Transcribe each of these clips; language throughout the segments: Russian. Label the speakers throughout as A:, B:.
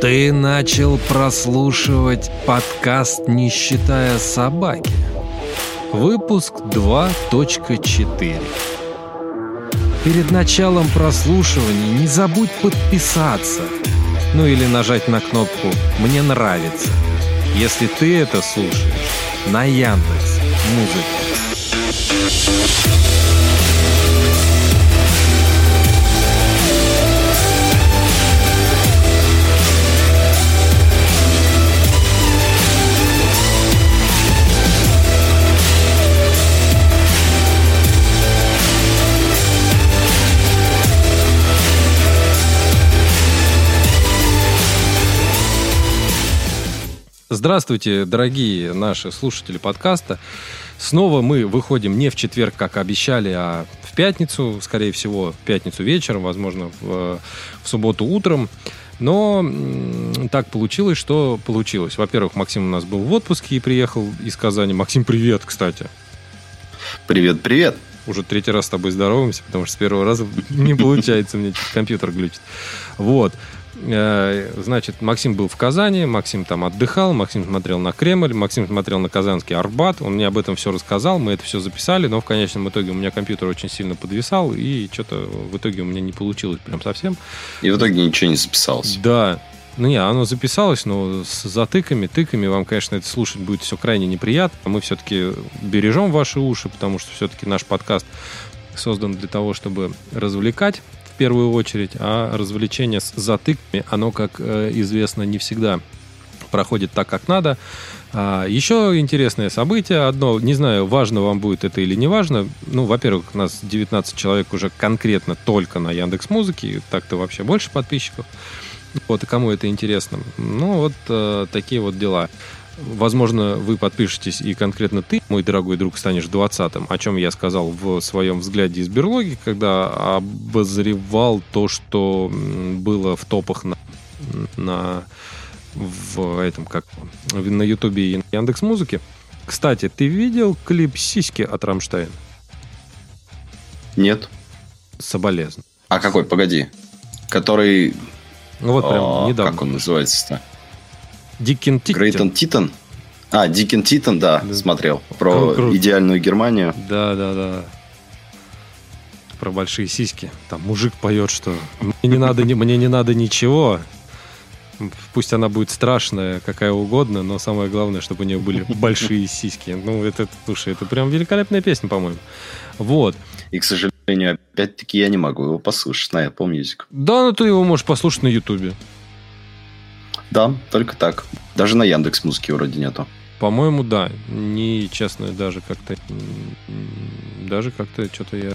A: Ты начал прослушивать подкаст «Не считая собаки». Выпуск 2.4. Перед началом прослушивания не забудь подписаться. Ну или нажать на кнопку «Мне нравится», если ты это слушаешь на Яндекс Музыке. Здравствуйте, дорогие наши слушатели подкаста. Снова мы выходим не в четверг, как обещали, а в пятницу, скорее всего, в пятницу вечером, возможно, в, в субботу утром. Но так получилось, что получилось. Во-первых, Максим у нас был в отпуске и приехал из Казани. Максим, привет, кстати.
B: Привет, привет.
A: Уже третий раз с тобой здороваемся, потому что с первого раза не получается, мне компьютер глючит. Вот. Э, значит, Максим был в Казани, Максим там отдыхал, Максим смотрел на Кремль, Максим смотрел на Казанский Арбат, он мне об этом все рассказал, мы это все записали, но в конечном итоге у меня компьютер очень сильно подвисал, и что-то в итоге у меня не получилось прям совсем.
B: И в итоге ничего не записалось.
A: Да, ну не, оно записалось, но с затыками, тыками вам, конечно, это слушать будет все крайне неприятно. Мы все-таки бережем ваши уши, потому что все-таки наш подкаст создан для того, чтобы развлекать первую очередь, а развлечение с затыками, оно, как э, известно, не всегда проходит так, как надо. А, еще интересное событие. Одно, не знаю, важно вам будет это или не важно. Ну, во-первых, у нас 19 человек уже конкретно только на Яндекс Музыке. Так-то вообще больше подписчиков. Вот, и кому это интересно. Ну, вот э, такие вот дела. Возможно, вы подпишетесь, и конкретно ты, мой дорогой друг, станешь двадцатым, о чем я сказал в своем взгляде из берлоги, когда обозревал то, что было в топах на, на в этом как на Ютубе и на Яндекс Музыке. Кстати, ты видел клип «Сиськи» от Рамштайн?
B: Нет.
A: Соболезн.
B: А какой? Погоди. Который...
A: Ну вот прям О, недавно.
B: Как он называется-то?
A: Дикин
B: Титан. Грейтон Титан? А, Дикин Титан, да, да. смотрел. Про Кру- идеальную Германию.
A: Да, да, да. Про большие сиськи. Там мужик поет, что мне не надо, мне не надо ничего. Пусть она будет страшная, какая угодно, но самое главное, чтобы у нее были большие сиськи. Ну, это, слушай, это прям великолепная песня, по-моему. Вот.
B: И, к сожалению, опять-таки я не могу его послушать на Apple Music.
A: Да, но ты его можешь послушать на Ютубе.
B: Да, только так. Даже на Яндекс Музыке вроде нету.
A: По-моему, да. Не честно, даже как-то... Даже как-то что-то я...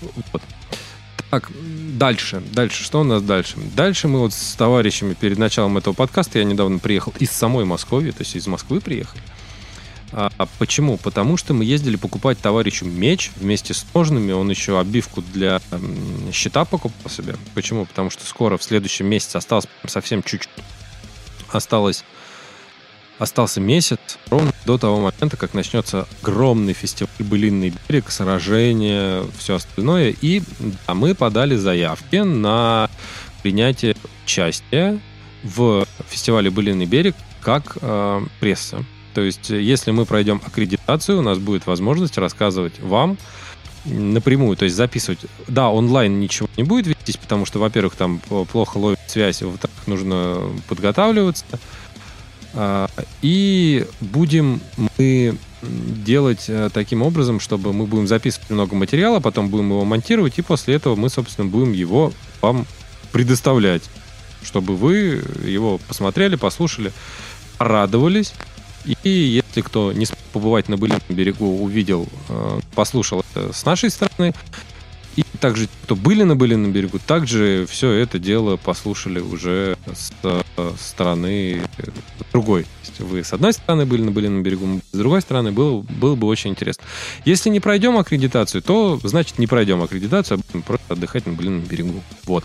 A: Вот. Так, дальше. Дальше. Что у нас дальше? Дальше мы вот с товарищами перед началом этого подкаста, я недавно приехал из самой Москвы, то есть из Москвы приехали. А, почему? Потому что мы ездили покупать товарищу меч вместе с ножными. Он еще обивку для щита покупал себе. Почему? Потому что скоро, в следующем месяце, осталось совсем чуть-чуть осталось остался месяц ровно до того момента, как начнется огромный фестиваль «Былинный берег», сражения, все остальное. И да, мы подали заявки на принятие участия в фестивале «Былинный берег» как э, пресса. То есть, если мы пройдем аккредитацию, у нас будет возможность рассказывать вам напрямую, то есть записывать. Да, онлайн ничего не будет вестись, потому что, во-первых, там плохо ловит связь, во-вторых, нужно подготавливаться. А, и будем мы делать э, таким образом, чтобы мы будем записывать много материала, потом будем его монтировать, и после этого мы, собственно, будем его вам предоставлять, чтобы вы его посмотрели, послушали, радовались. И если кто не побывать на Былином берегу, увидел, э, послушал это с нашей стороны, и также, кто были на Былином берегу, также все это дело послушали уже с стороны другой. Есть вы с одной стороны были на Былином берегу, с другой стороны было, было бы очень интересно. Если не пройдем аккредитацию, то значит не пройдем аккредитацию, а будем просто отдыхать на Былином берегу. Вот.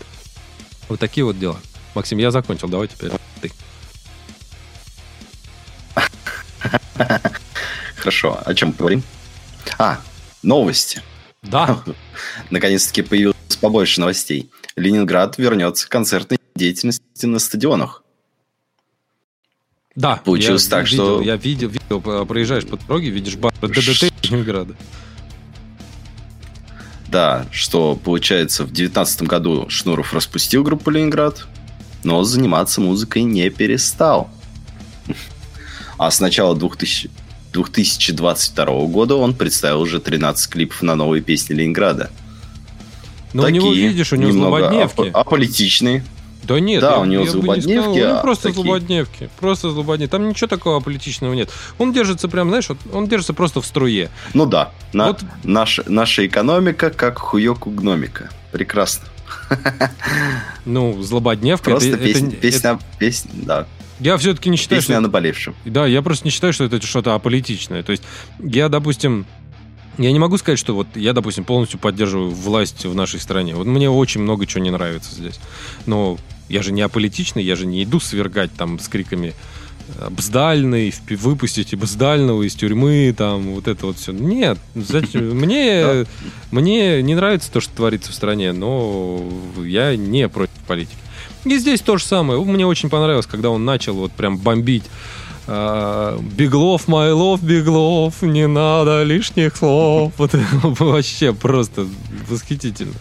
A: Вот такие вот дела. Максим, я закончил. Давай теперь ты.
B: Хорошо. О чем поговорим? А, новости.
A: Да.
B: Наконец-таки появилось побольше новостей. Ленинград вернется к концертной деятельности на стадионах.
A: Да.
B: Получилось
A: я
B: так,
A: видел,
B: что...
A: Я видел, видел, проезжаешь по дороге, видишь бар ДДТ Ленинграда.
B: Да, что получается в девятнадцатом году Шнуров распустил группу Ленинград, но заниматься музыкой не перестал. А с начала 2000, 2022 года он представил уже 13 клипов на новые песни Ленинграда.
A: Но Такие, у него, видишь, у него злободневки.
B: Ап- аполитичные.
A: Да нет,
B: да,
A: я,
B: у него
A: я
B: злободневки.
A: Ну,
B: а
A: просто
B: такие...
A: злободневки. Просто злободневки. Там ничего такого аполитичного нет. Он держится прям, знаешь, вот, он держится просто в струе.
B: Ну да. На, вот... наша, наша экономика как хуёк у гномика. Прекрасно.
A: Ну, злободневка...
B: Просто это, песня, это, песня, это... песня, да.
A: Я все-таки не считаю,
B: Песня
A: что...
B: о наболевшем.
A: Да, я просто не считаю, что это что-то аполитичное. То есть я, допустим, я не могу сказать, что вот я, допустим, полностью поддерживаю власть в нашей стране. Вот мне очень много чего не нравится здесь. Но я же не аполитичный, я же не иду свергать там с криками Бздальный, выпустите Бздального из тюрьмы, там, вот это вот все. Нет, мне, мне не нравится то, что творится в стране, но я не против политики. И здесь то же самое. Мне очень понравилось, когда он начал вот прям бомбить Беглов, Майлов, Беглов, не надо лишних слов. Вот вообще просто восхитительно.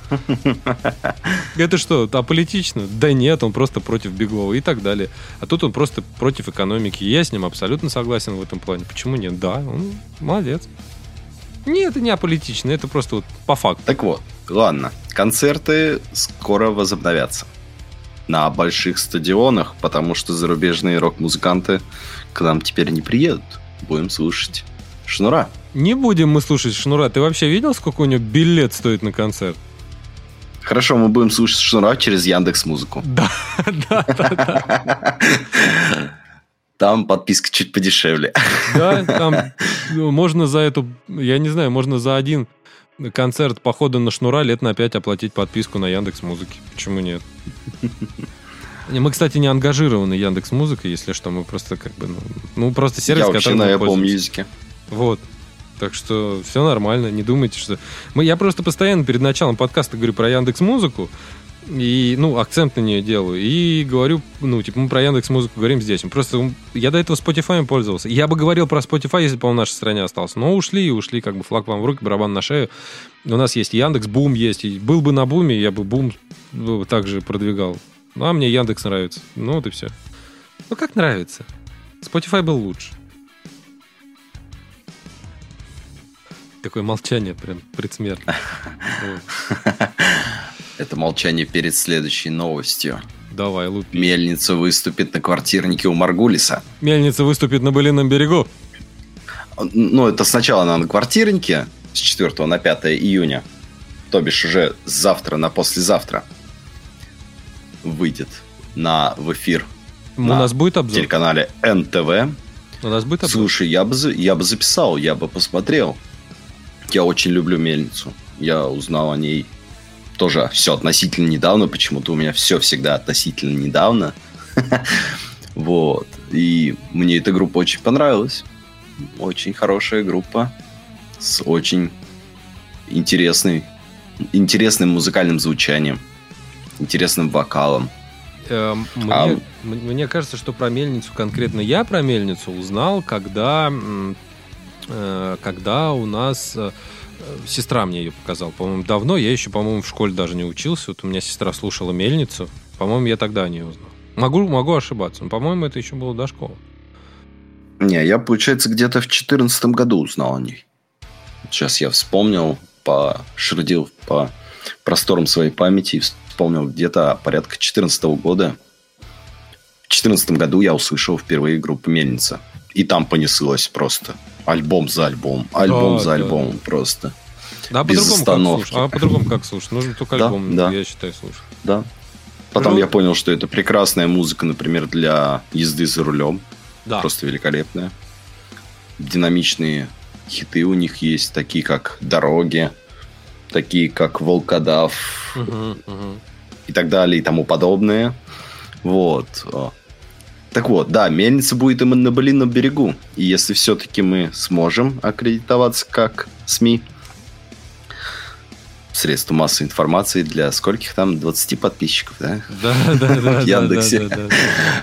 A: Это что, аполитично? Да нет, он просто против Беглова и так далее. А тут он просто против экономики. Я с ним абсолютно согласен в этом плане. Почему нет? Да, он молодец. Нет, это не аполитично, это просто вот по факту.
B: Так вот, ладно, концерты скоро возобновятся на больших стадионах, потому что зарубежные рок-музыканты к нам теперь не приедут. Будем слушать Шнура.
A: Не будем мы слушать Шнура. Ты вообще видел, сколько у него билет стоит на концерт?
B: Хорошо, мы будем слушать Шнура через Яндекс Музыку.
A: Да, да, да.
B: Там подписка чуть подешевле.
A: Да, там можно за эту, я не знаю, можно за один концерт похода на Шнура лет на пять оплатить подписку на Яндекс Музыки. Почему нет? Мы, кстати, не ангажированы Яндекс Музыкой, если что, мы просто как бы, ну, ну просто сервис,
B: Я вообще на Apple Music.
A: Вот. Так что все нормально, не думайте, что... Мы, я просто постоянно перед началом подкаста говорю про Яндекс Музыку, и, ну, акцент на нее делаю. И говорю, ну, типа, мы про Яндекс Музыку говорим здесь. Просто я до этого Spotify пользовался. Я бы говорил про Spotify, если бы он в нашей стране остался. Но ушли и ушли, как бы флаг вам в руки, барабан на шею. У нас есть Яндекс, Бум есть. И был бы на Буме, я бы Бум ну, также продвигал. Ну, а мне Яндекс нравится. Ну, вот и все. Ну, как нравится. Spotify был лучше. Такое молчание прям предсмертное.
B: Это молчание перед следующей новостью.
A: Давай, лупи.
B: Мельница выступит на квартирнике у Маргулиса.
A: Мельница выступит на Былином берегу.
B: Ну, это сначала она на квартирнике с 4 на 5 июня. То бишь уже завтра на послезавтра выйдет на, в эфир
A: У на нас будет обзор?
B: телеканале НТВ.
A: У нас будет обзор?
B: Слушай, я бы, я бы записал, я бы посмотрел. Я очень люблю мельницу. Я узнал о ней тоже все относительно недавно. Почему-то у меня все всегда относительно недавно. Вот. И мне эта группа очень понравилась. Очень хорошая группа с очень интересной, интересным музыкальным звучанием интересным вокалом.
A: Эм, мне, а... мне кажется, что про мельницу конкретно я про мельницу узнал, когда, э, когда у нас э, сестра мне ее показала. По-моему, давно. Я еще, по-моему, в школе даже не учился. Вот у меня сестра слушала мельницу. По-моему, я тогда не узнал. Могу, могу ошибаться, но, по-моему, это еще было до школы.
B: Не, я, получается, где-то в 2014 году узнал о ней. Сейчас я вспомнил, пошердил по просторам своей памяти и вспомнил, где-то порядка 2014 года. В 2014 году я услышал впервые группу «Мельница». И там понеслось просто. Альбом за альбом, альбом да, за альбомом да. просто.
A: Да, без по-другому остановки. Как? А по-другому как слушать? Нужно только альбом, да, я считаю, слушать.
B: Да. Потом ну, я понял, что это прекрасная музыка, например, для езды за рулем. Да. Просто великолепная. Динамичные хиты у них есть, такие как «Дороги», такие как «Волкодав», угу, угу и так далее и тому подобное. Вот. Так вот, да, мельница будет именно на Былином берегу. И если все-таки мы сможем аккредитоваться как СМИ, средство массовой информации для скольких там? 20 подписчиков, да?
A: Да, да, да.
B: В Яндексе.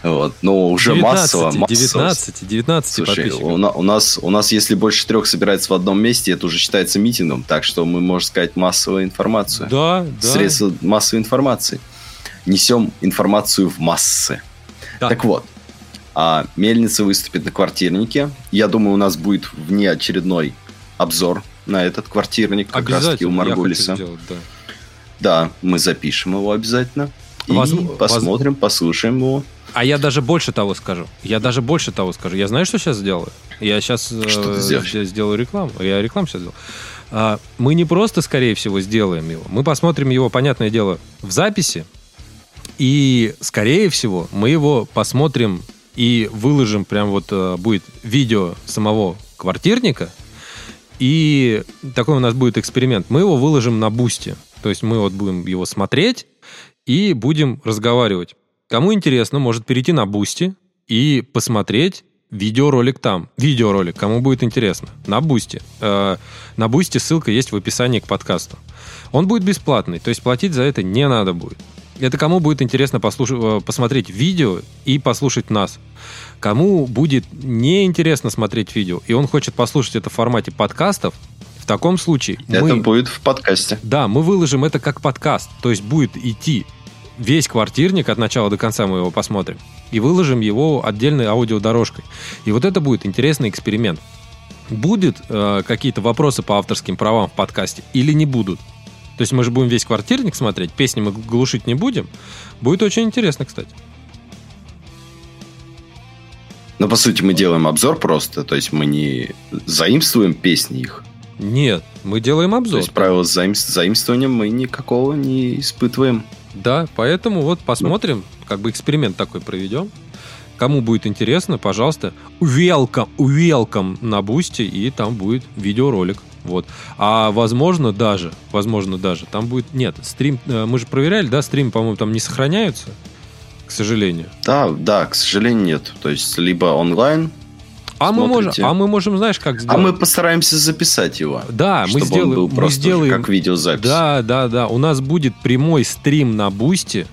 B: Вот. Но уже
A: 19,
B: массово. массово.
A: 19, 19
B: Слушай,
A: подписчиков.
B: у, на- нас, у нас, если больше трех собирается в одном месте, это уже считается митингом, так что мы, можно сказать, массовую информацию.
A: Да, да.
B: Средства массовой информации. Несем информацию в массы. Так вот, а, Мельница выступит на квартирнике. Я думаю, у нас будет внеочередной обзор на этот квартирник, как раз таки у Маргулиса.
A: сделать, да.
B: Да, мы запишем его обязательно. И посмотрим, послушаем его.
A: А я даже больше того скажу. Я даже больше того скажу. Я знаю, что сейчас сделаю? Я сейчас
B: сделаешь?
A: сделаю рекламу. Я рекламу сейчас сделаю. А, мы не просто, скорее всего, сделаем его. Мы посмотрим его, понятное дело, в записи. И, скорее всего, мы его посмотрим и выложим, прям вот э, будет видео самого квартирника. И такой у нас будет эксперимент. Мы его выложим на Boosty. То есть мы вот будем его смотреть и будем разговаривать. Кому интересно, может перейти на Boosty и посмотреть видеоролик там. Видеоролик, кому будет интересно. На Boosty. Э, на Boosty ссылка есть в описании к подкасту. Он будет бесплатный, то есть платить за это не надо будет. Это кому будет интересно послушать, э, посмотреть видео и послушать нас. Кому будет неинтересно смотреть видео, и он хочет послушать это в формате подкастов, в таком случае
B: Это
A: мы...
B: будет в подкасте.
A: Да, мы выложим это как подкаст. То есть будет идти весь квартирник от начала до конца мы его посмотрим. И выложим его отдельной аудиодорожкой. И вот это будет интересный эксперимент. Будет э, какие-то вопросы по авторским правам в подкасте или не будут? То есть мы же будем весь квартирник смотреть, песни мы глушить не будем. Будет очень интересно, кстати.
B: Но, по сути, мы делаем обзор просто. То есть, мы не заимствуем песни их.
A: Нет, мы делаем
B: То
A: обзор.
B: есть, правила заим- заимствования мы никакого не испытываем.
A: Да, поэтому вот посмотрим, как бы эксперимент такой проведем. Кому будет интересно, пожалуйста, welcome, welcome на Boosty, и там будет видеоролик. Вот. А возможно даже, возможно даже, там будет... Нет, стрим... э, Мы же проверяли, да, стрим, по-моему, там не сохраняются, к сожалению.
B: Да, да, к сожалению, нет. То есть, либо онлайн,
A: А мы, можем, а мы можем, знаешь, как сделать?
B: а мы постараемся записать его.
A: Да, мы сделаем,
B: был
A: мы
B: просто уже
A: сделаем
B: как видеозапись.
A: Да, да, да. У нас будет прямой стрим на Boosty.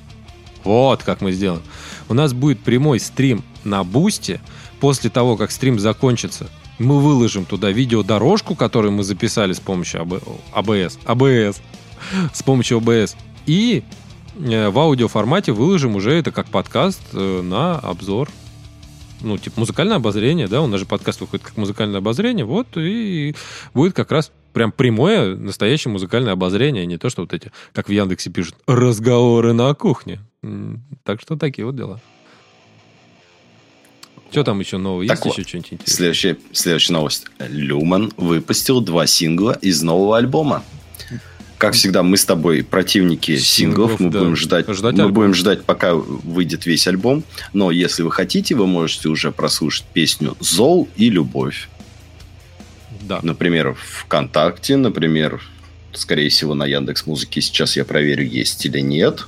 A: Вот как мы сделаем. У нас будет прямой стрим на Boosty. После того, как стрим закончится, мы выложим туда видеодорожку, которую мы записали с помощью OB- OBS. OBS. С помощью АБС. И в аудиоформате выложим уже это как подкаст э, на обзор. Ну, типа музыкальное обозрение, да, у нас же подкаст выходит как музыкальное обозрение, вот, и будет как раз прям прямое, настоящее музыкальное обозрение, а не то, что вот эти, как в Яндексе пишут, разговоры на кухне. Так что такие вот дела. Что там еще нового?
B: Так
A: Есть
B: вот,
A: еще что-нибудь интересное?
B: Следующая, следующая новость. Люман выпустил два сингла из нового альбома. Как всегда, мы с тобой противники
A: Синглов,
B: синглов. Мы
A: да.
B: будем ждать,
A: Ждать
B: мы
A: альбом.
B: будем ждать, пока выйдет весь альбом. Но если вы хотите, вы можете уже прослушать песню «Зол» и «Любовь».
A: Да.
B: Например, ВКонтакте, например, скорее всего, на Яндекс Музыке сейчас я проверю, есть или нет.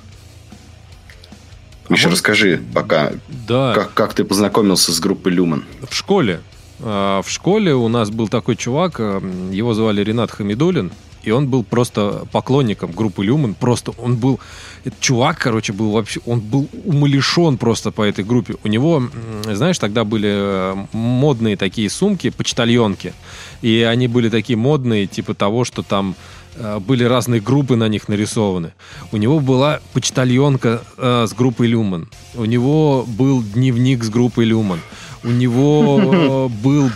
A: А
B: Еще
A: может-
B: расскажи пока,
A: Да.
B: как, как ты познакомился с группой Люман.
A: В школе. А, В школе у нас был такой чувак, его звали Ренат Хамидулин, и он был просто поклонником группы Люман. Просто он был... Этот чувак, короче, был вообще... Он был умалишен просто по этой группе. У него, знаешь, тогда были э, модные такие сумки, почтальонки. И они были такие модные, типа того, что там э, были разные группы на них нарисованы. У него была почтальонка э, с группой Люман. У него был дневник с группой Люман. У него э, был...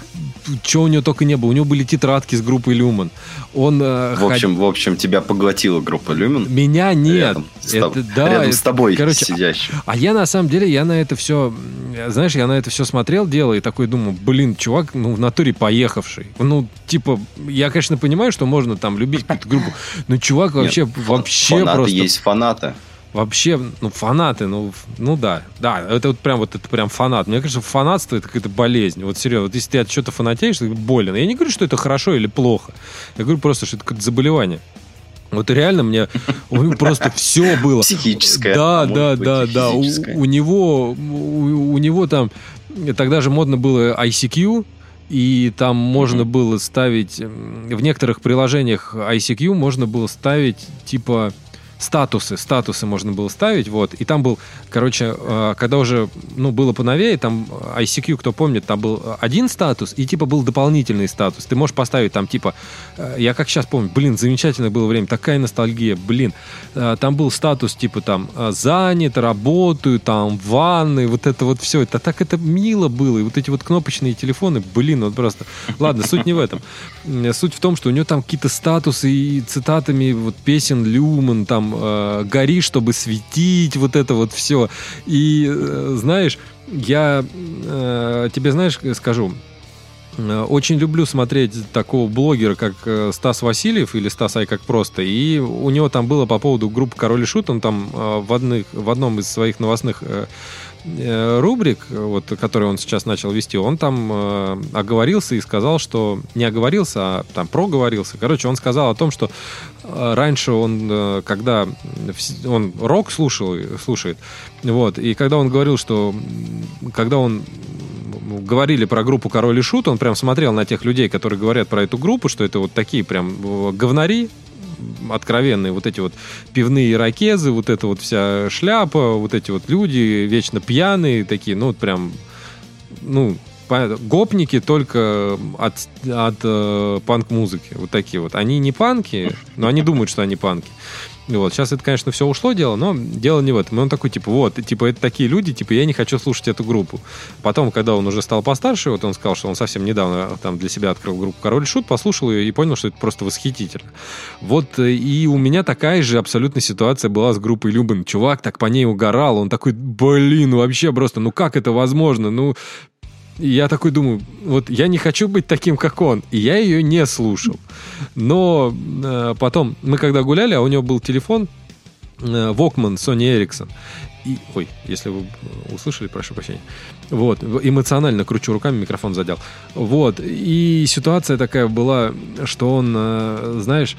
A: Что у него только не было. У него были тетрадки с группой Люман. Он... э,
B: В общем, в общем, тебя поглотила группа Люман.
A: меня нет.
B: Рядом, с,
A: Это- да,
B: рядом
A: это-
B: с тобой
A: короче,
B: сидящий.
A: А я на самом деле, я на это все, знаешь, я на это все смотрел, дело, и такой думаю, блин, чувак, ну, в натуре поехавший. Ну, типа, я, конечно, понимаю, что можно там любить какую-то группу, но чувак вообще,
B: Нет,
A: вообще
B: фанаты
A: просто...
B: есть фанаты.
A: Вообще, ну, фанаты, ну, ну да, да, это вот прям вот это прям фанат. Мне кажется, фанатство это какая-то болезнь. Вот серьезно, вот если ты от чего-то фанатеешь, ты болен. Я не говорю, что это хорошо или плохо. Я говорю просто, что это какое-то заболевание. Вот реально мне просто все было.
B: Психическое.
A: Да, да, да, да. У, него, у, у него там тогда же модно было ICQ, и там можно было ставить... В некоторых приложениях ICQ можно было ставить, типа статусы, статусы можно было ставить, вот, и там был, короче, э, когда уже, ну, было поновее, там ICQ, кто помнит, там был один статус, и, типа, был дополнительный статус. Ты можешь поставить там, типа, э, я как сейчас помню, блин, замечательное было время, такая ностальгия, блин, э, там был статус, типа, там, занят, работаю, там, в ванной, вот это вот все, это так это мило было, и вот эти вот кнопочные телефоны, блин, вот просто, ладно, суть не в этом. Суть в том, что у него там какие-то статусы и цитатами вот песен Люман, там, э, гори, чтобы светить, вот это вот все. И э, знаешь, я э, тебе, знаешь, скажу, очень люблю смотреть такого блогера, как э, Стас Васильев или Стас Ай как просто. И у него там было по поводу группы Король и Шут, он там э, в, одних, в одном из своих новостных Э, рубрик, вот, который он сейчас начал вести, он там э, оговорился и сказал, что не оговорился, а там проговорился. Короче, он сказал о том, что э, раньше он, э, когда он рок слушал, слушает, вот, и когда он говорил, что когда он говорили про группу Король и Шут, он прям смотрел на тех людей, которые говорят про эту группу, что это вот такие прям говнари, откровенные вот эти вот пивные ирокезы, вот эта вот вся шляпа, вот эти вот люди вечно пьяные такие, ну вот прям, ну, гопники только от, от э, панк-музыки. Вот такие вот. Они не панки, но они думают, что они панки. Вот. Сейчас это, конечно, все ушло дело, но дело не в этом. И он такой, типа, вот, типа, это такие люди, типа, я не хочу слушать эту группу. Потом, когда он уже стал постарше, вот он сказал, что он совсем недавно там для себя открыл группу Король Шут, послушал ее и понял, что это просто восхитительно. Вот э, и у меня такая же абсолютно ситуация была с группой Любин. Чувак так по ней угорал, он такой, блин, вообще просто, ну как это возможно? Ну, я такой думаю, вот я не хочу быть таким, как он. И я ее не слушал. Но э, потом, мы когда гуляли, а у него был телефон э, Walkman Sony Ericsson. И, ой, если вы услышали, прошу прощения. Вот, эмоционально кручу руками, микрофон задел. Вот, и ситуация такая была, что он, э, знаешь,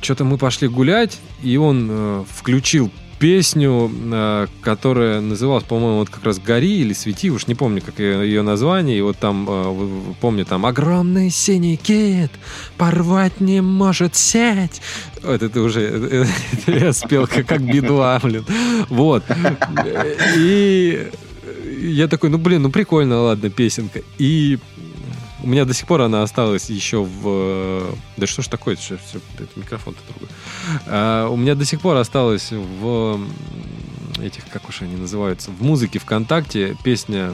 A: что-то мы пошли гулять, и он э, включил песню, э, которая называлась, по-моему, вот как раз «Гори» или «Свети», уж не помню, как ее название, и вот там, э, помню, там «Огромный синий кит, порвать не может сеть». Вот это уже, я спел как, как бедуа, блин. Вот. И я такой, ну, блин, ну, прикольно, ладно, песенка. И у меня до сих пор она осталась еще в... Э, да что ж такое? Это, это микрофон-то другой. А, у меня до сих пор осталась в этих, как уж они называются, в музыке ВКонтакте песня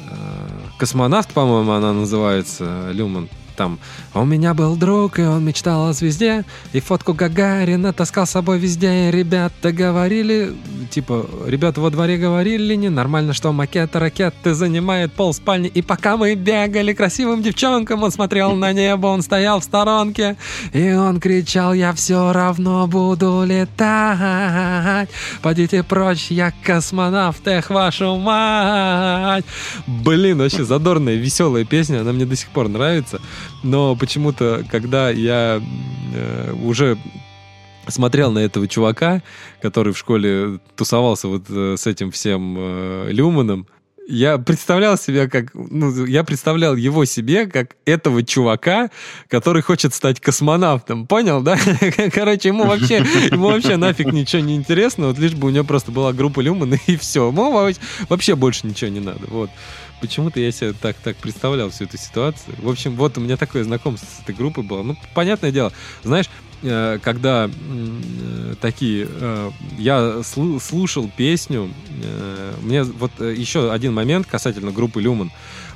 A: э, «Космонавт», по-моему, она называется, Люман там «У меня был друг, и он мечтал о звезде, и фотку Гагарина таскал с собой везде, и ребята говорили, типа, ребята во дворе говорили, не нормально, что макет ракеты занимает пол спальни, и пока мы бегали красивым девчонкам, он смотрел на небо, он стоял в сторонке, и он кричал, я все равно буду летать, пойдите прочь, я космонавт, эх, вашу мать. Блин, вообще задорная, веселая песня, она мне до сих пор нравится но почему-то, когда я э, уже смотрел на этого чувака, который в школе тусовался вот э, с этим всем э, Люманом, я представлял себя как... Ну, я представлял его себе как этого чувака, который хочет стать космонавтом. Понял, да? Короче, ему вообще, ему вообще нафиг ничего не интересно, вот лишь бы у него просто была группа Люмана и все. Ему вообще больше ничего не надо. Вот почему-то я себе так, так представлял всю эту ситуацию. В общем, вот у меня такое знакомство с этой группой было. Ну, понятное дело, знаешь, э, когда э, такие... Э, я слушал песню, мне вот еще один момент касательно группы Люман.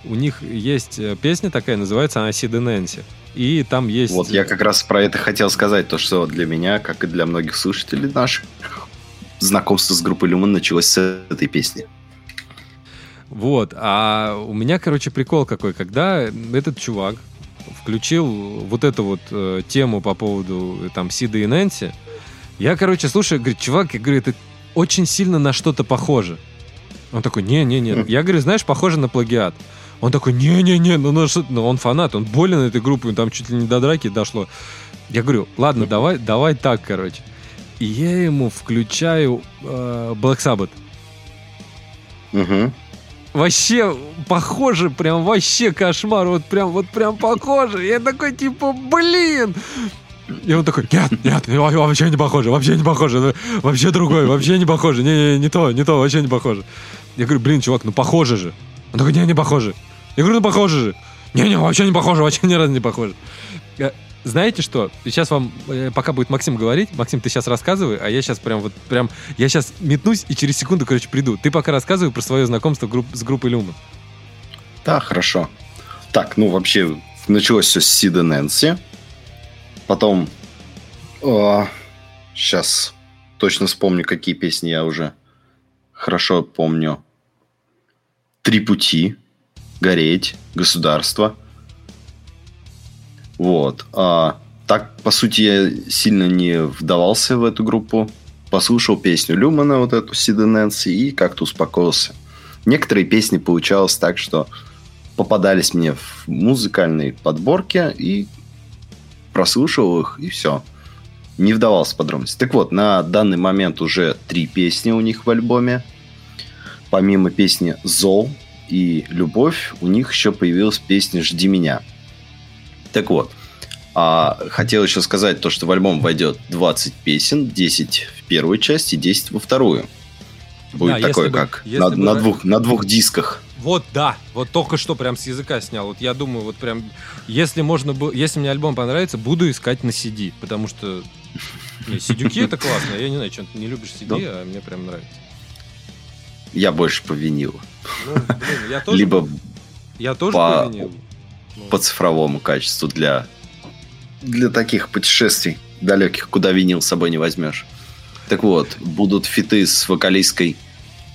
A: У них есть песня такая, называется она «Сиды Нэнси». И там есть...
B: Вот я как раз про это хотел сказать, то, что для меня, как и для многих слушателей наших, знакомство с группой Люман началось с этой песни.
A: Вот. А у меня, короче, прикол какой, когда этот чувак включил вот эту вот э, тему по поводу э, там Сида и Нэнси, я, короче, слушаю, говорит, чувак, я говорю, это очень сильно на что-то похоже. Он такой, не-не-не. Я говорю, знаешь, похоже на плагиат. Он такой, не-не-не, ну, ну, ну он фанат, он болен этой группой, там чуть ли не до драки дошло. Я говорю, ладно, давай, давай так, короче. И я ему включаю э, Black Sabbath.
B: Угу.
A: Вообще похоже, прям вообще кошмар, вот прям, вот прям похоже. Я такой, типа, блин, и он такой, нет, нет, вообще не похоже, вообще не похоже, ну, вообще другой, вообще не похоже, не, не, не то, не то, вообще не похоже. Я говорю, блин, чувак, ну похоже же. Он такой, не, не похоже. Я говорю, ну похоже же. Не-не, вообще не похоже, вообще ни разу не похоже. Знаете что? Сейчас вам, э, пока будет Максим говорить, Максим, ты сейчас рассказывай, а я сейчас прям вот прям, я сейчас метнусь и через секунду, короче, приду. Ты пока рассказывай про свое знакомство групп, с группой Люман.
B: Да, хорошо. Так, ну вообще началось все с Сида Нэнси. Потом... О, сейчас точно вспомню, какие песни я уже хорошо помню. «Три пути», «Гореть», «Государство». Вот. А, так, по сути, я сильно не вдавался в эту группу. Послушал песню Люмана, вот эту Сида и как-то успокоился. Некоторые песни получалось так, что попадались мне в музыкальные подборки, и прослушал их, и все. Не вдавался в подробности. Так вот, на данный момент уже три песни у них в альбоме. Помимо песни «Зол» и «Любовь», у них еще появилась песня «Жди меня». Так вот, а, хотел еще сказать то, что в альбом войдет 20 песен, 10 в первую часть и 10 во вторую. Будет да, такое, бы, как на, бы... на, двух, на двух дисках.
A: Вот, да. Вот только что прям с языка снял. Вот я думаю, вот прям, если можно было, если мне альбом понравится, буду искать на CD, потому что не, сидюки это классно. Я не знаю, что ты не любишь CD, а мне прям нравится.
B: Я больше по винилу.
A: Ну, блин, я тоже,
B: Либо
A: я тоже по, по винилу.
B: По цифровому качеству для, для таких путешествий далеких, куда винил с собой не возьмешь. Так вот, будут фиты с вокалисткой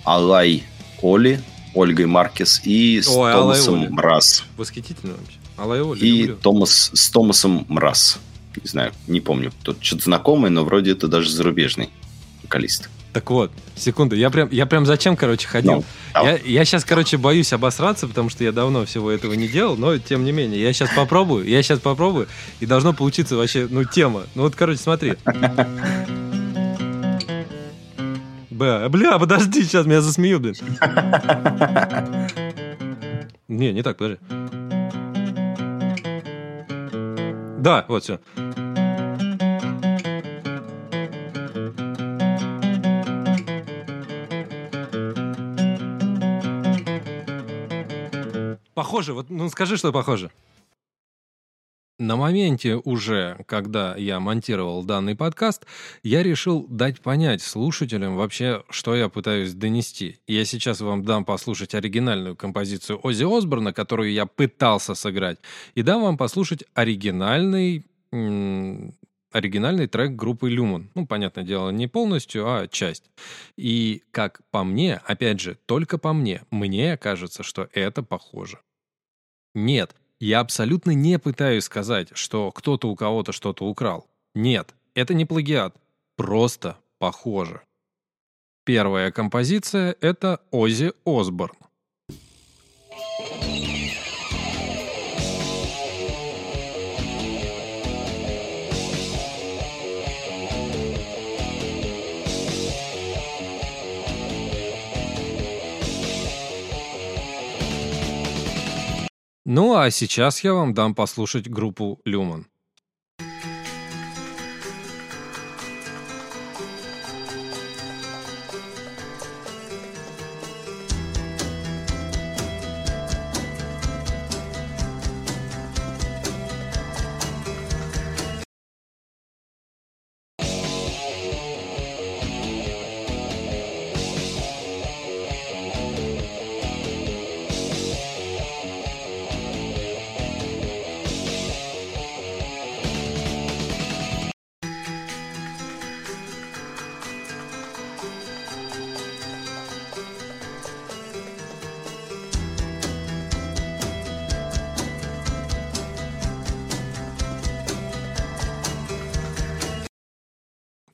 B: Алай Оли, Ольгой Маркес и с Ой, Томасом Мраз.
A: Восхитительно вообще. Алай
B: Оли, и люблю. Томас, с Томасом Мраз. Не знаю, не помню. Тут что-то знакомый, но вроде это даже зарубежный вокалист.
A: Так вот, секунду, я прям, я прям зачем, короче, ходил? No. Я, я сейчас, короче, боюсь обосраться, потому что я давно всего этого не делал, но тем не менее, я сейчас попробую, я сейчас попробую, и должно получиться вообще, ну, тема. Ну вот, короче, смотри. Бля, бля, подожди, сейчас меня засмеют, блин. Не, не так, подожди. Да, вот все. Похоже, вот, ну скажи, что похоже. На моменте уже, когда я монтировал данный подкаст, я решил дать понять слушателям вообще, что я пытаюсь донести. Я сейчас вам дам послушать оригинальную композицию Оззи Осборна, которую я пытался сыграть, и дам вам послушать оригинальный оригинальный трек группы Люмон. Ну, понятное дело, не полностью, а часть. И как по мне, опять же, только по мне, мне кажется, что это похоже. Нет, я абсолютно не пытаюсь сказать, что кто-то у кого-то что-то украл. Нет, это не плагиат. Просто похоже. Первая композиция — это Оззи Осборн. Ну а сейчас я вам дам послушать группу Люман.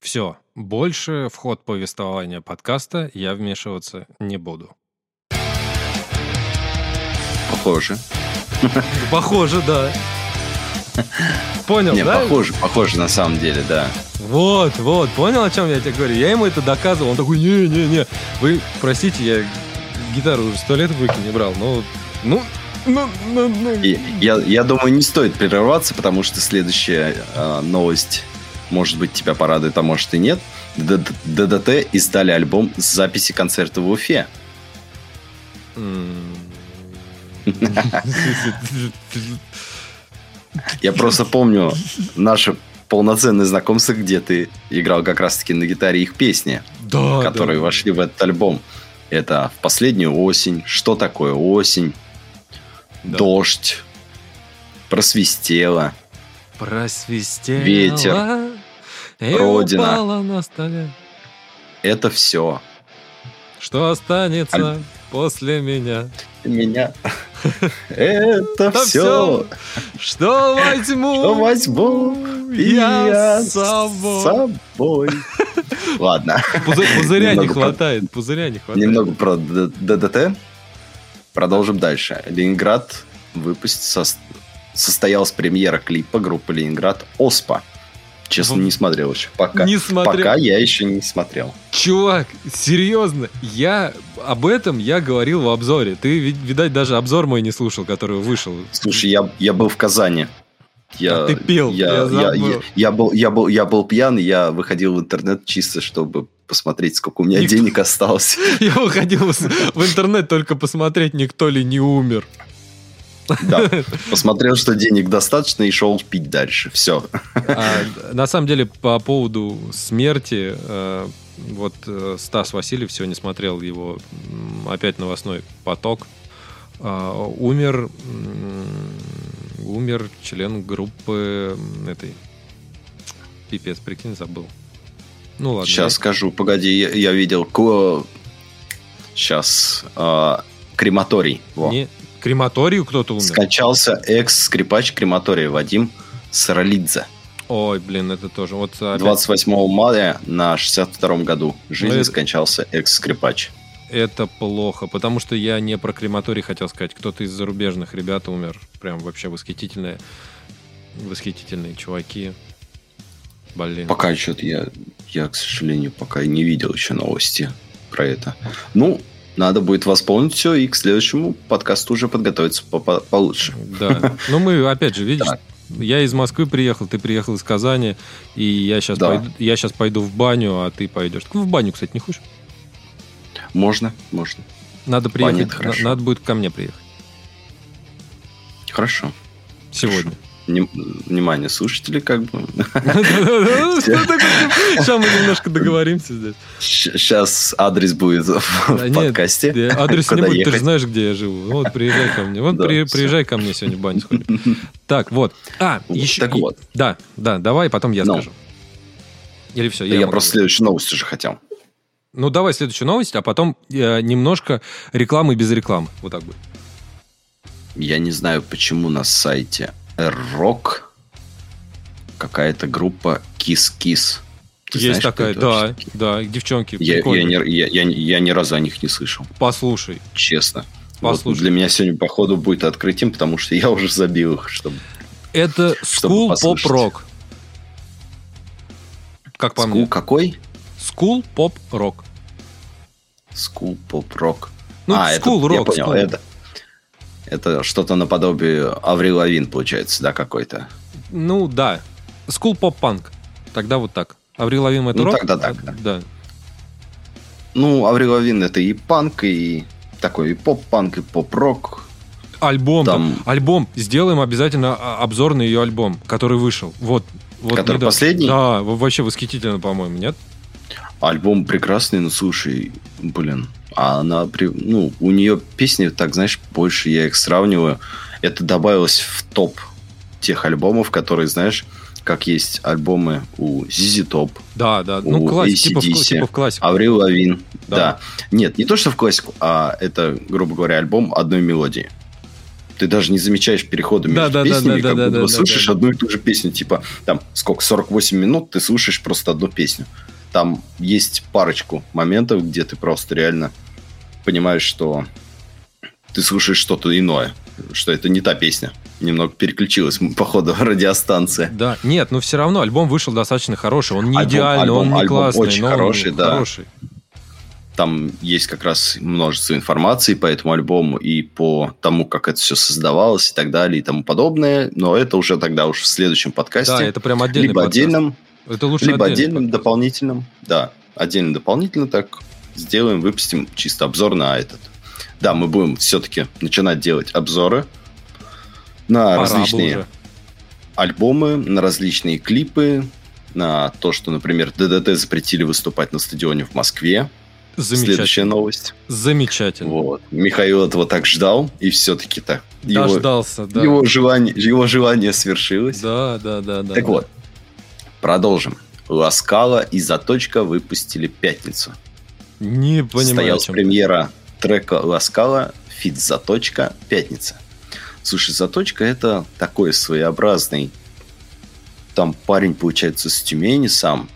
A: Все, больше в ход повествования подкаста я вмешиваться не буду.
B: Похоже.
A: Похоже, да. Понял,
B: не,
A: да?
B: похоже, похоже на самом деле, да.
A: Вот, вот, понял, о чем я тебе говорю? Я ему это доказывал. Он такой, не-не-не, вы, простите, я гитару уже сто лет в руки не брал, но... Ну, ну, ну, ну.
B: И я, я думаю, не стоит прерываться, потому что следующая э, новость, может быть, тебя порадует, а может и нет. ДДТ издали альбом с записи концерта в Уфе. Я просто помню наше полноценное знакомство, где ты играл как раз-таки на гитаре их песни,
A: Да,
B: которые
A: да.
B: вошли в этот альбом. Это «В последнюю осень», «Что такое осень»,
A: Да.
B: «Дождь», «Просвистело»,
A: Просвистела.
B: Ветер.
A: И
B: Родина.
A: упала на столе.
B: это все.
A: Что останется после меня?
B: Меня. Это все.
A: Что возьму?
B: Что возьму
A: я с собой.
B: Ладно.
A: Пузы- Пузыря не хватает. Пузыря не хватает.
B: Немного про ДДТ. Продолжим дальше. Ленинград выпустит со- состоялась премьера клипа группы Ленинград Оспа. Честно,
A: Вот.
B: не смотрел еще. Пока,
A: Не смотрел.
B: пока я еще не смотрел.
A: Чувак, серьезно, я об этом я говорил в обзоре. Ты, ви- видать, даже обзор мой не слушал, который вышел.
B: Слушай, я, я был в Казани. Я,
A: А ты пил,
B: я,
A: я
B: я, я- я был, я, был, я был пьян, я выходил в интернет чисто, чтобы посмотреть, сколько у меня
A: Никто-
B: денег осталось.
A: Я выходил в интернет только посмотреть, никто ли не умер.
B: Да. Посмотрел, что денег достаточно и шел пить дальше. Все.
A: А, на самом деле, по поводу смерти, э, вот э, Стас Васильев сегодня смотрел его опять новостной поток. А, умер, умер член группы этой. Пипец, прикинь, забыл. Ну ладно.
B: Сейчас скажу. Погоди, я, я видел... Сейчас. крематорий. Во.
A: Не, крематорию кто-то умер.
B: Скончался экс-скрипач крематория Вадим Саралидзе.
A: Ой, блин, это тоже. Вот опять
B: 28 мая на 62 году жизни
A: Ну,
B: скончался экс-скрипач.
A: это плохо, потому что я не про крематорий хотел сказать. Кто-то из зарубежных ребят умер. Прям вообще восхитительные, восхитительные чуваки. Блин.
B: Пока что-то я, я, к сожалению, пока не видел еще новости про это. Ну, надо будет восполнить все и к следующему подкасту уже подготовиться по- по- получше.
A: Да. Ну, мы, опять же, видишь, я из Москвы приехал, ты приехал из Казани, и я сейчас,
B: Да.
A: пойду, я сейчас пойду в баню, а ты пойдешь. Ты в баню, кстати, не хочешь?
B: Можно, можно.
A: Надо
B: Баня
A: приехать,
B: хорошо.
A: на- надо будет ко мне приехать.
B: Хорошо.
A: Сегодня.
B: Ним- Внимание, слушатели, как бы.
A: Сейчас мы немножко договоримся здесь.
B: Сейчас адрес будет в подкасте.
A: Адреса не будет, ты же знаешь, где я живу. Вот, приезжай ко мне. Вот, приезжай ко мне сегодня в баню сходим. Так, вот. А, еще...
B: так вот.
A: Да, да, давай, потом я
B: Ну.
A: скажу. Или все,
B: Я
A: могу.
B: просто следующую новость уже хотел.
A: Ну, давай следующую новость, а потом э, немножко рекламы без рекламы. Вот так будет.
B: Я не знаю, почему на сайте Rock какая-то группа Kiss. Ты
A: Есть
B: знаешь,
A: такая,
B: это
A: да,
B: вообще?
A: да, девчонки,
B: Я, я, ни, я, я, я ни разу о них не слышал,
A: Послушай.
B: честно. Вот
A: Послушай.
B: для меня сегодня, походу, будет открытием, потому что я уже забил их, чтобы...
A: Это School Pop
B: послушать.
A: Rock. Как по
B: School
A: мне.
B: какой?
A: School Pop Rock.
B: School Pop Rock.
A: Ну,
B: а, это,
A: School
B: я
A: Rock.
B: понял,
A: School.
B: это... Это что-то наподобие Аврил Лавин, получается, да, какой-то?
A: Ну, да. School Pop Punk. Тогда вот так. Аврил Лавин это
B: Ну,
A: рок?
B: тогда так, да.
A: Да.
B: Ну, Аврил Лавин это и панк, и такой и поп-панк, и поп-рок.
A: Альбом.
B: Там-.
A: Альбом. Сделаем обязательно а, обзор на ее альбом, который вышел. Вот. вот
B: Который
A: недавно.
B: последний?
A: Да, вообще восхитительно, по-моему, нет?
B: Альбом прекрасный, но слушай, блин, а она, ну, у нее песни, так, знаешь, больше я их сравниваю. Это добавилось в топ тех альбомов, которые, знаешь, как есть альбомы у Zizi Top,
A: Да, да. Ну,
B: У
A: классик, типа, в, типа в классику.
B: Аврил Лавин.
A: Да.
B: Да. Нет, не то, что в классику, а это, грубо говоря, альбом одной мелодии. Ты даже не замечаешь перехода между
A: Да, да, да,
B: песнями,
A: да,
B: как
A: да,
B: будто
A: да,
B: бы
A: да,
B: слушаешь
A: да.
B: одну и ту же песню. Типа, там, сколько, 48 минут ты слушаешь просто одну песню. Там есть парочку моментов, где ты просто реально понимаешь, что ты слушаешь что-то иное, что это не та песня. Немного переключилась, походу, радиостанция.
A: Да, нет, но все равно альбом вышел достаточно хороший. Он не
B: Альбом-
A: идеальный,
B: альбом-
A: он не
B: альбом
A: классный,
B: очень
A: но он
B: хороший, да.
A: хороший.
B: Там есть как раз множество информации по этому альбому и по тому, как это все создавалось и так далее и тому подобное. Но это уже тогда уж в следующем подкасте.
A: Да, это прям отдельный
B: Либо
A: подкаст.
B: отдельном,
A: Это лучше
B: либо отдельным
A: подкаст.
B: дополнительным. Да, отдельно дополнительно так сделаем, выпустим чисто обзор на этот. Да, мы будем все-таки начинать делать обзоры на
A: Пора
B: различные
A: уже.
B: альбомы, на различные клипы, на то, что, например, ДДТ запретили выступать на стадионе в Москве. Следующая новость.
A: Замечательно.
B: Вот. Михаил этого так ждал, и все-таки-то его,
A: Дождался, да.
B: его, желание, его желание свершилось.
A: Да, да, да, да.
B: так вот, продолжим. Ласкала и Заточка выпустили «Пятницу».
A: Не понимаю, о
B: Состоялась премьера трека Ласкала, feat Заточка, Пятница. Слушай, Заточка это такой своеобразный. Там парень, получается, с Тюмени сам.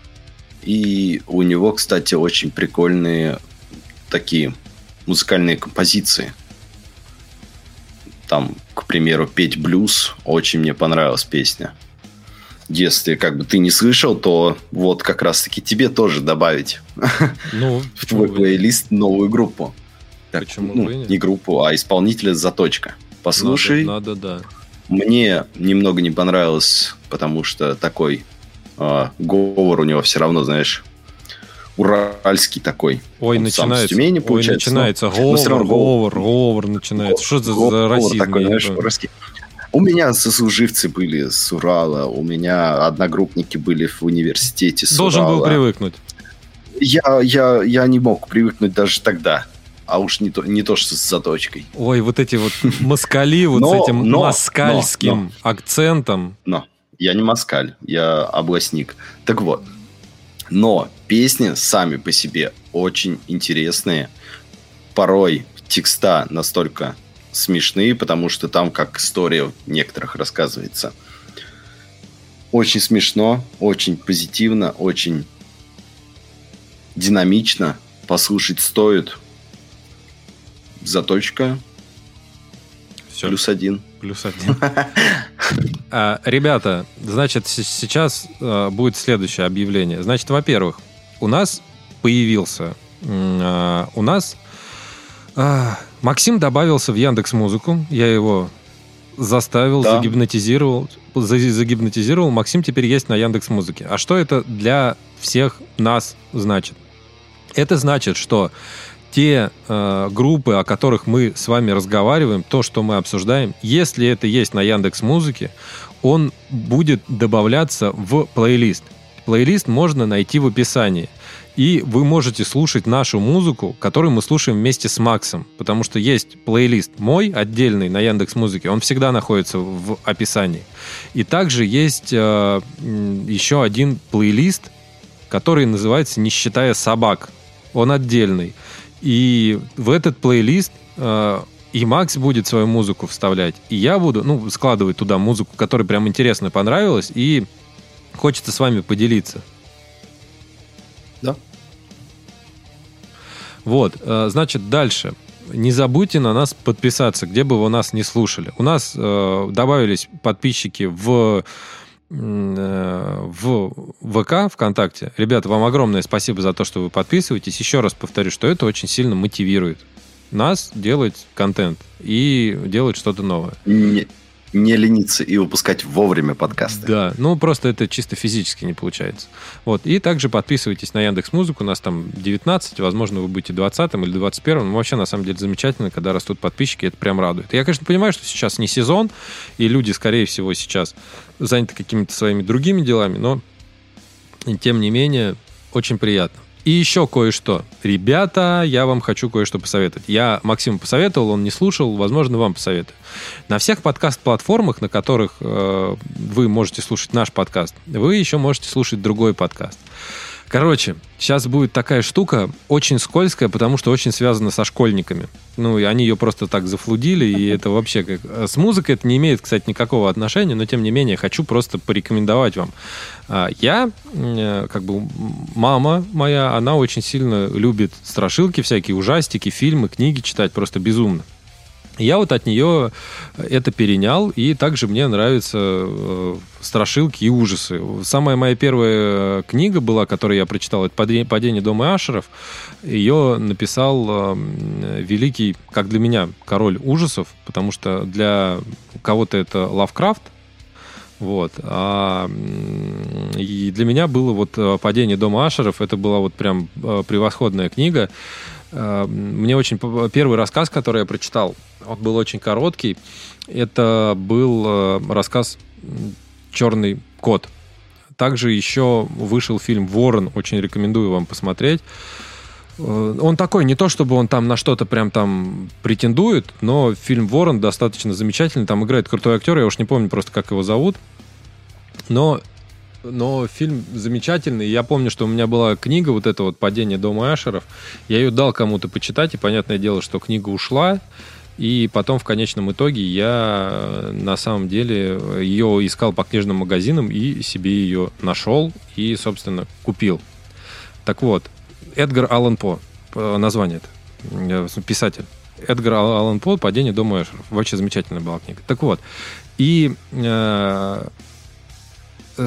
B: И у него, кстати, очень прикольные такие музыкальные композиции. Там, к примеру, «Петь блюз». Очень мне понравилась песня. Если как бы ты не слышал, то вот как раз-таки тебе тоже добавить
A: Ну,
B: в твой плейлист новую группу. Так,
A: Почему
B: ну, не группу, а исполнителя заточка. Послушай,
A: Надо, надо, да.
B: мне немного не понравилось, потому что такой а, говор у него все равно, знаешь, уральский такой.
A: Ой,
B: Он сам
A: начинается.
B: Тюмени,
A: ой,
B: получается, но-
A: начинается.
B: но
A: Говор,
B: равно
A: говор, говор начинается. Что за,
B: Говор
A: за расизм?
B: такой, знаешь, уральский. У меня сослуживцы были с Урала, у меня одногруппники были в университете с
A: Должен был
B: Урала.
A: привыкнуть.
B: Я, я, я не мог привыкнуть даже тогда. А уж не то, не то что с заточкой.
A: Ой, вот эти вот москали вот
B: Но,
A: с этим
B: но,
A: москальским
B: но,
A: акцентом.
B: Но я не москаль, я областник. Так вот. Но песни сами по себе очень интересные. Порой текста настолько смешные, потому что там как история некоторых рассказывается. Очень смешно, очень позитивно, очень динамично. Послушать стоит. Заточка
A: Все,
B: плюс один.
A: плюс один. А, Ребята, значит, сейчас а, будет следующее объявление. Значит, во-первых, у нас появился... а, У нас... Максим добавился в Яндекс Музыку. Я его заставил,
B: Да.
A: загипнотизировал. за- Загипнотизировал. Максим теперь есть на Яндекс Музыке. А что это для всех нас значит? Это значит, что те э, группы, о которых мы с вами разговариваем, то, что мы обсуждаем, если это есть на Яндекс Музыке, он будет добавляться в плейлист. Плейлист можно найти в описании. И вы можете слушать нашу музыку, которую мы слушаем вместе с Максом. Потому что есть плейлист мой, отдельный на Яндекс Музыке. Он всегда находится в описании. И также есть э, еще один плейлист, который называется «Не считая собак». Он отдельный. И в этот плейлист э, и Макс будет свою музыку вставлять, и я буду, ну, складывать туда музыку, которая прям интересно понравилась, и хочется с вами поделиться. Вот, э, значит, дальше. Не забудьте на нас подписаться, где бы вы нас не слушали. У нас э, добавились подписчики в э, в ВК, ВКонтакте. Ребята, вам огромное спасибо за то, что вы подписываетесь. Еще раз повторю, что это очень сильно мотивирует нас делать контент и делать что-то новое.
B: Не, не лениться и выпускать вовремя подкасты.
A: Да, ну просто это чисто физически не получается. Вот. И также подписывайтесь на Яндекс Музыку, у нас там 19, возможно, вы будете 20 или 21. Ну, вообще, на самом деле, замечательно, когда растут подписчики, это прям радует. Я, конечно, понимаю, что сейчас не сезон, и люди, скорее всего, сейчас заняты какими-то своими другими делами, но, тем не менее, очень приятно. И еще кое-что. Ребята, я вам хочу кое-что посоветовать. Я Максиму посоветовал, он не слушал, возможно, вам посоветую. На всех подкаст-платформах, на которых э, вы можете слушать наш подкаст, вы еще можете слушать другой подкаст. Короче, сейчас будет такая штука, очень скользкая, потому что очень связана со школьниками. Ну, и они ее просто так зафлудили, и это вообще как... С музыкой это не имеет, кстати, никакого отношения, но, тем не менее, хочу просто порекомендовать вам. А, Я, э, как бы, мама моя, она очень сильно любит страшилки всякие, ужастики, фильмы, книги читать, просто безумно. Я вот от нее это перенял, и также мне нравятся э, страшилки и ужасы. Самая моя первая книга была, которую я прочитал, это «Падение дома Ашеров». Ее написал э, великий, как для меня, король ужасов, потому что для кого-то это Лавкрафт, вот. А и для меня было вот э, «Падение дома Ашеров», это была вот прям превосходная книга. Мне очень... Первый рассказ, который я прочитал, он был очень короткий. Это был э, рассказ «Черный кот». Также еще вышел фильм «Ворон». Очень рекомендую вам посмотреть. Э, он такой, не то чтобы он там на что-то прям там претендует, но фильм «Ворон» достаточно замечательный. Там играет крутой актер, я уж не помню просто, как его зовут. Но, но фильм замечательный. Я помню, что у меня была книга, вот это вот «Падение дома Ашеров». Я ее дал кому-то почитать, и понятное дело, что книга ушла. И потом в конечном итоге я э, на самом деле ее искал по книжным магазинам и себе ее нашел и, собственно, купил. Так вот, Эдгар Аллан По, э, название это, э, писатель. Эдгар Аллан По «Падение дома Эшеров». Вообще замечательная была книга. Так вот, и э,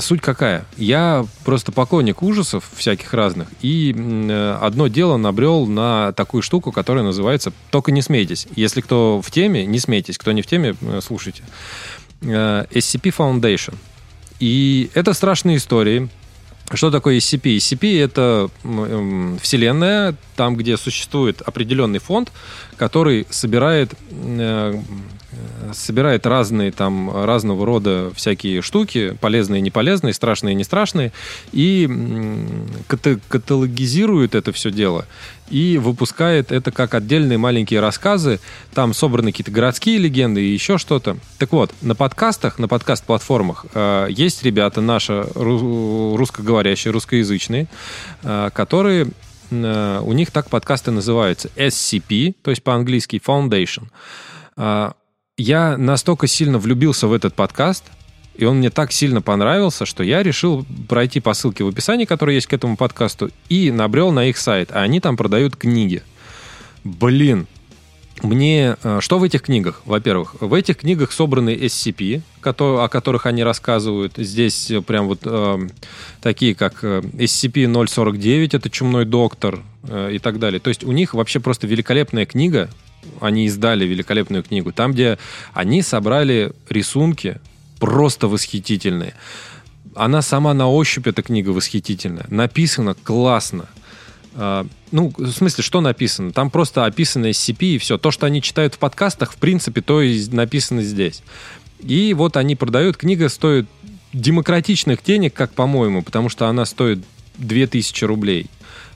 A: суть какая? Я просто поклонник ужасов всяких разных, и э, одно дело набрел на такую штуку, которая называется «Только не смейтесь». Если кто в теме, не смейтесь. Кто не в теме, э, слушайте. Э, SCP Foundation. И это страшные истории. Что такое SCP? SCP — это э, вселенная, там, где существует определенный фонд, который собирает э, собирает разные там разного рода всякие штуки, полезные и неполезные, страшные и не страшные, и каталогизирует это все дело и выпускает это как отдельные маленькие рассказы. Там собраны какие-то городские легенды и еще что-то. Так вот, на подкастах, на подкаст-платформах э, есть ребята наши русскоговорящие, русскоязычные, э, которые э, у них так подкасты называются SCP, то есть по-английски Foundation. Э, я настолько сильно влюбился в этот подкаст, и он мне так сильно понравился, что я решил пройти по ссылке в описании, которая есть к этому подкасту, и набрел на их сайт. А они там продают книги. Блин, мне... Э, что в этих книгах? Во-первых, в этих книгах собраны SCP, о которых они рассказывают. Здесь прям вот э, такие, как э, SCP-049, это «Чумной доктор» э, и так далее. То есть у них вообще просто великолепная книга, они издали великолепную книгу, там, где они собрали рисунки просто восхитительные. Она сама на ощупь, эта книга восхитительная. Написано классно. Uh, ну, в смысле, что написано? Там просто описано SCP и все. То, что они читают в подкастах, в принципе, то и написано здесь. И вот они продают. Книга стоит демократичных денег, как по-моему, потому что она стоит 2000 рублей.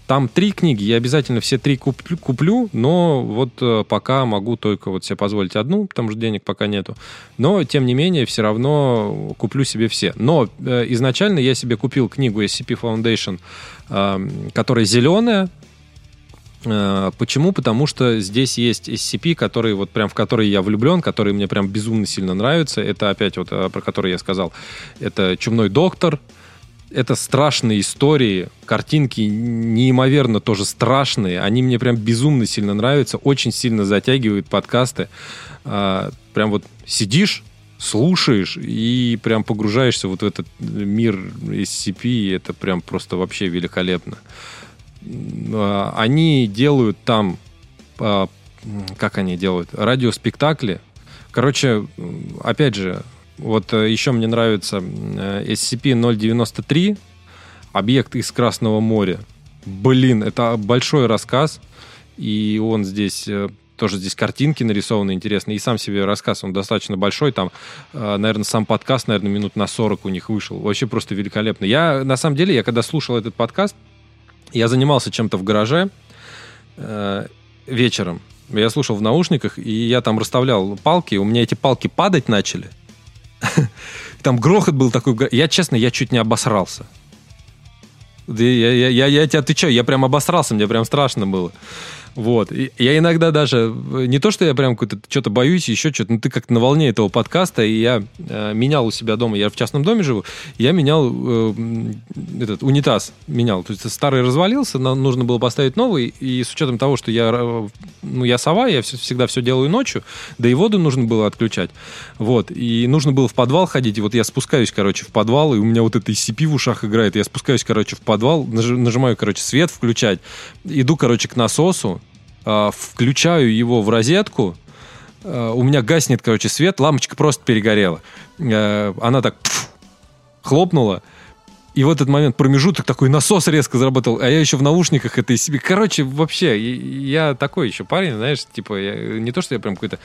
A: Там три книги, я обязательно все три куплю, куплю но вот э, пока могу только вот себе позволить одну, потому что денег пока нету. Но, тем не менее, все равно куплю себе все. Но э, изначально я себе купил книгу SCP Foundation, э, которая зеленая, Почему? Потому что здесь есть SCP, который вот прям в который я влюблен, который мне прям безумно сильно нравится. Это опять вот э, про который я сказал. Это Чумной доктор, это страшные истории, картинки неимоверно тоже страшные, они мне прям безумно сильно нравятся, очень сильно затягивают подкасты. А, прям вот сидишь, слушаешь и прям погружаешься вот в этот мир SCP, и это прям просто вообще великолепно. А, они делают там, а, как они делают, радиоспектакли. Короче, опять же, вот э, еще мне нравится э, SCP-093, объект из Красного моря. Блин, это большой рассказ, и он здесь э, тоже здесь картинки нарисованы интересные, и сам себе рассказ, он достаточно большой, там, наверное, сам подкаст, наверное, минут на 40 у них вышел, вообще просто великолепно. Я, на самом деле, я когда слушал этот подкаст, я занимался чем-то в гараже э, вечером, я слушал в наушниках, и я там расставлял палки, у меня эти палки падать начали, Там грохот был такой. Я, честно, я чуть не обосрался. Я, я, я, я тебе отвечаю, я прям обосрался, мне прям страшно было. Вот. Я иногда даже, не то, что я прям какой-то что-то боюсь, еще что-то, но ты как-то на волне этого подкаста, и я э, менял у себя дома, я в частном доме живу, я менял э, этот унитаз, менял. То есть старый развалился, нам нужно было поставить новый, и с учетом того, что я, э, ну, я сова, я все, всегда все делаю ночью, да и воду нужно было отключать. Вот. И нужно было в подвал ходить, и вот я спускаюсь, короче, в подвал, и у меня вот это ICP в ушах играет, я спускаюсь, короче, в подвал, нажимаю, короче, свет включать, иду, короче, к насосу, э, включаю его в розетку, э, у меня гаснет, короче, свет, лампочка просто перегорела. Э, она так пфф, хлопнула, и в этот момент промежуток такой насос резко заработал, а я еще в наушниках это себе. Короче, вообще, я такой еще парень, знаешь, типа, я, не то, что я прям какой-то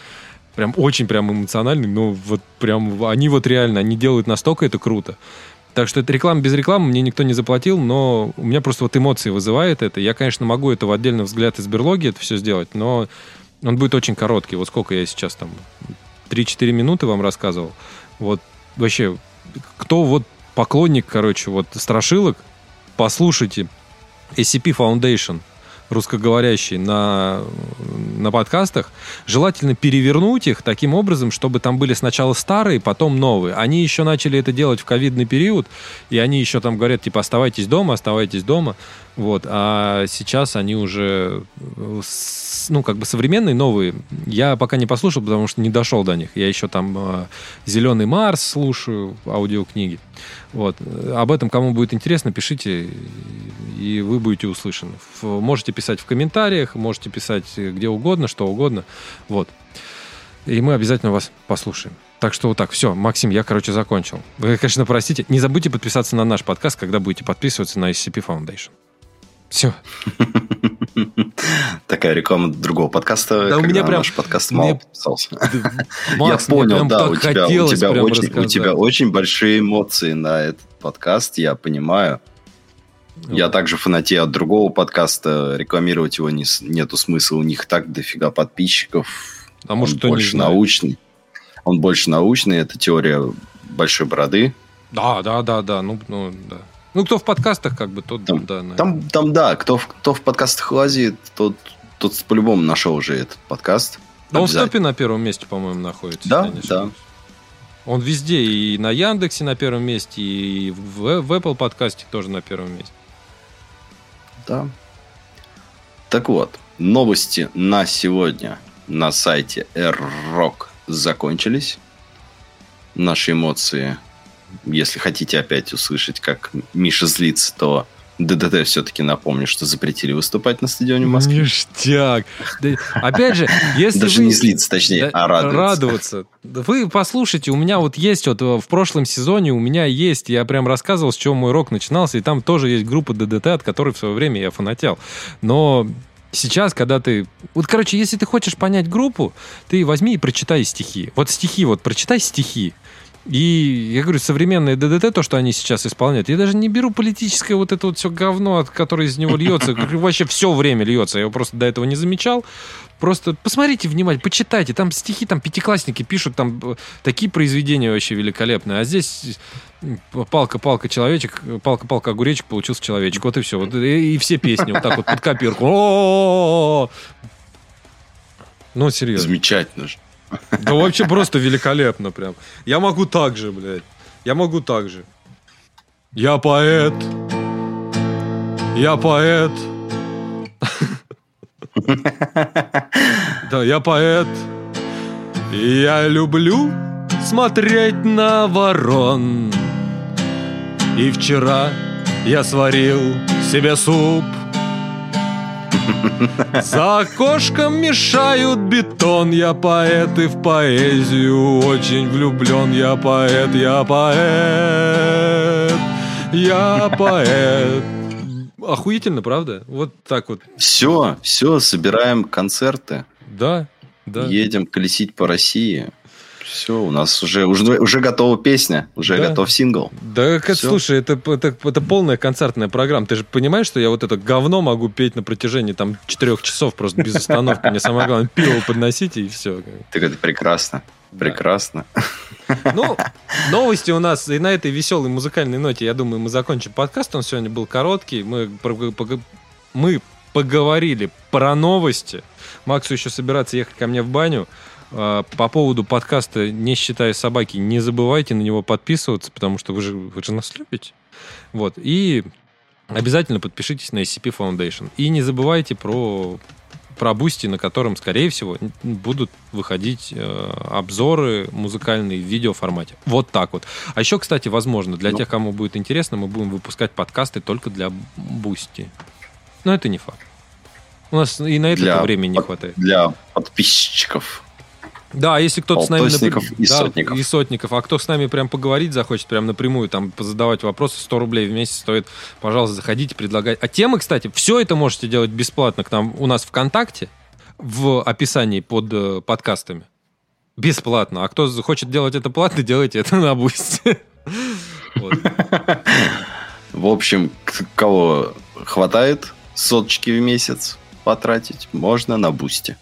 A: прям очень прям эмоциональный, но вот прям они вот реально, они делают настолько это круто. Так что это реклама без рекламы, мне никто не заплатил, но у меня просто вот эмоции вызывает это. Я, конечно, могу это в отдельный взгляд из берлоги это все сделать, но он будет очень короткий. Вот сколько я сейчас там 3-4 минуты вам рассказывал. Вот вообще, кто вот поклонник, короче, вот страшилок, послушайте SCP Foundation – русскоговорящий на, на подкастах, желательно перевернуть их таким образом, чтобы там были сначала старые, потом новые. Они еще начали это делать в ковидный период, и они еще там говорят, типа, оставайтесь дома, оставайтесь дома. Вот. А сейчас они уже, ну, как бы современные, новые. Я пока не послушал, потому что не дошел до них. Я еще там э, «Зеленый Марс» слушаю, аудиокниги. Вот. Об этом, кому будет интересно, пишите, и вы будете услышаны. Можете писать в комментариях, можете писать где угодно, что угодно. Вот. И мы обязательно вас послушаем. Так что вот так, все, Максим, я, короче, закончил. Вы, конечно, простите. Не забудьте подписаться на наш подкаст, когда будете подписываться на SCP Foundation. Все.
B: Такая реклама другого подкаста,
A: да, у меня прям,
B: наш подкаст мало подписался. Я понял, да, у тебя, у, тебя очень, у тебя очень большие эмоции на этот подкаст, я понимаю. Я также фанатею от другого подкаста, рекламировать его не, нету смысла, у них так дофига подписчиков.
A: А может,
B: он больше научный. Он больше научный, это теория большой бороды.
A: Да, да, да, да, ну, ну да. Ну, кто в подкастах, как бы, тот,
B: там,
A: да.
B: Наверное. Там, там, да, кто, кто в подкастах лазит, тот, тот по-любому нашел уже этот подкаст.
A: Да он в топе на первом месте, по-моему, находится.
B: Да, да.
A: Он везде, и на Яндексе на первом месте, и в, в Apple подкасте тоже на первом месте.
B: Да. Так вот, новости на сегодня на сайте R-Rock закончились. Наши эмоции если хотите опять услышать, как Миша злится, то ДДТ все-таки напомню, что запретили выступать на стадионе Москвы.
A: Ништяк. Да, опять же, если
B: Даже
A: вы...
B: не злиться, точнее, да, а радоваться.
A: Радоваться. Вы послушайте, у меня вот есть вот в прошлом сезоне, у меня есть, я прям рассказывал, с чего мой рок начинался, и там тоже есть группа ДДТ, от которой в свое время я фанател. Но Сейчас, когда ты... Вот, короче, если ты хочешь понять группу, ты возьми и прочитай стихи. Вот стихи, вот прочитай стихи. И я говорю, современное ДДТ, то, что они сейчас исполняют, я даже не беру политическое вот это вот все говно, от которое из него льется. Вообще все время льется. Я его просто до этого не замечал. Просто посмотрите внимательно, почитайте. Там стихи, там пятиклассники пишут, там э, такие произведения вообще великолепные. А здесь палка-палка человечек, палка-палка огуречек получился человечек. Вот и все. Вот, и, и все песни вот так вот под копирку. Ну, серьезно.
B: Замечательно же.
A: Да вообще просто великолепно прям. Я могу так же, блядь. Я могу так же. Я поэт. Я поэт. Да, я поэт. Я люблю смотреть на ворон. И вчера я сварил себе суп за окошком мешают бетон, я поэт и в поэзию очень влюблен, я поэт, я поэт, я поэт. Охуительно, правда? Вот так вот.
B: Все, все, собираем концерты.
A: Да, да.
B: Едем колесить по России. Все, у нас уже, уже, уже готова песня, уже да. готов сингл.
A: Да, это, слушай, это, это, это полная концертная программа. Ты же понимаешь, что я вот это говно могу петь на протяжении там четырех часов просто без остановки. Мне самое главное пиво подносите и все.
B: Так это прекрасно. Прекрасно.
A: Ну, новости у нас. И на этой веселой музыкальной ноте, я думаю, мы закончим подкаст. Он сегодня был короткий. Мы, мы поговорили про новости. Максу еще собираться ехать ко мне в баню. А, по поводу подкаста «Не считая собаки», не забывайте на него подписываться, потому что вы же, вы же нас любите. Вот. И обязательно подпишитесь на SCP Foundation. И не забывайте про про Boosty, на котором, скорее всего, будут выходить э, обзоры музыкальные в видеоформате. Вот так вот. А еще, кстати, возможно, для ну. тех, кому будет интересно, мы будем выпускать подкасты только для Boosty. Но это не факт. У нас и на это для, времени не хватает.
B: Для подписчиков.
A: Да, если кто-то с нами...
B: Например, и да, сотников.
A: И сотников. А кто с нами прям поговорить захочет, прям напрямую, там, задавать вопросы, 100 рублей в месяц стоит, пожалуйста, заходите, предлагать. А темы, кстати, все это можете делать бесплатно к нам у нас ВКонтакте, в описании под э, подкастами. Бесплатно. А кто хочет делать это платно, делайте это на бусте.
B: В общем, кого хватает соточки в месяц потратить, можно на бусте.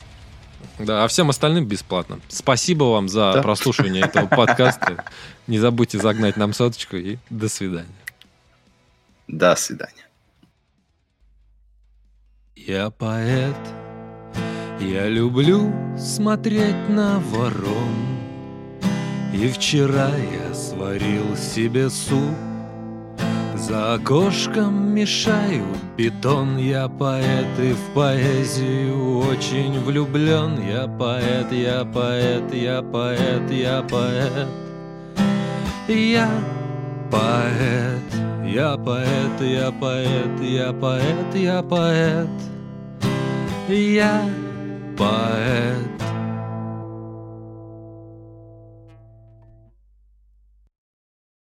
A: Да, а всем остальным бесплатно. Спасибо вам за да. прослушивание этого подкаста. Не забудьте загнать нам соточку и до свидания.
B: До свидания.
A: Я поэт, я люблю смотреть на ворон. И вчера я сварил себе суп за окошком мешаю бетон Я поэт и в поэзию очень влюблен Я поэт, я поэт, я поэт, я поэт. Я поэт, я поэт, я поэт, я поэт, я поэт. Я поэт